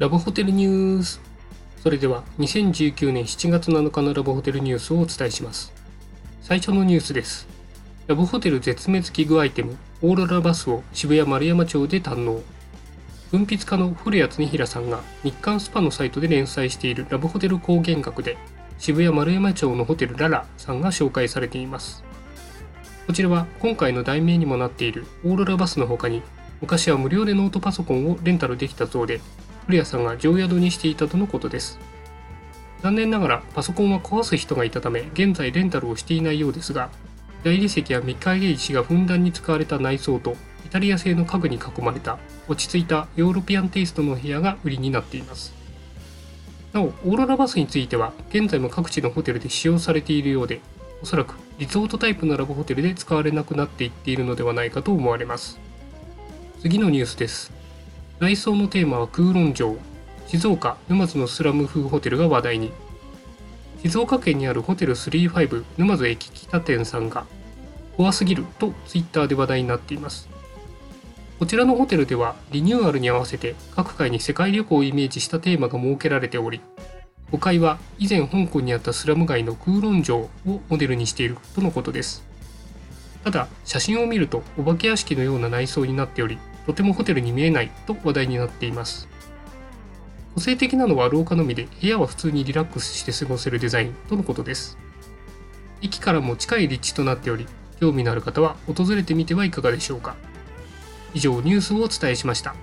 ラブホテルニュース。それでは2019年7月7日のラブホテルニュースをお伝えします。最初のニュースです。ラブホテル絶滅危惧アイテムオーロラバスを渋谷丸山町で堪能。文筆家の古谷恒平さんが日刊スパのサイトで連載しているラブホテル高原学で渋谷丸山町のホテルララさんが紹介されています。こちらは今回の題名にもなっているオーロラバスの他に昔は無料でノートパソコンをレンタルできたそうで古谷さんが常宿にしていたとのことです。残念ながらパソコンは壊す人がいたため現在レンタルをしていないようですが大理石や御影石がふんだんに使われた内装とイタリア製の家具に囲まれた落ち着いたヨーロピアンテイストの部屋が売りになっています。なおオーロラバスについては現在も各地のホテルで使用されているようでおそらくリゾートタイプのラブホテルで使われなくなっていっているのではないかと思われます。次のニュースです。内装のテーマは空論城。静岡沼津のスラム風ホテルが話題に。静岡県にあるホテル35沼津駅北店さんが怖すぎるとツイッターで話題になっています。こちらのホテルではリニューアルに合わせて各階に世界旅行をイメージしたテーマが設けられており5階は以前香港にあったスラム街の空論城をモデルにしているとのことです。ただ写真を見るとお化け屋敷のような内装になっておりとてもホテルに見えないと話題になっています。個性的なのは廊下のみで部屋は普通にリラックスして過ごせるデザインとのことです。駅からも近い立地となっており興味のある方は訪れてみてはいかがでしょうか。以上ニュースをお伝えしました。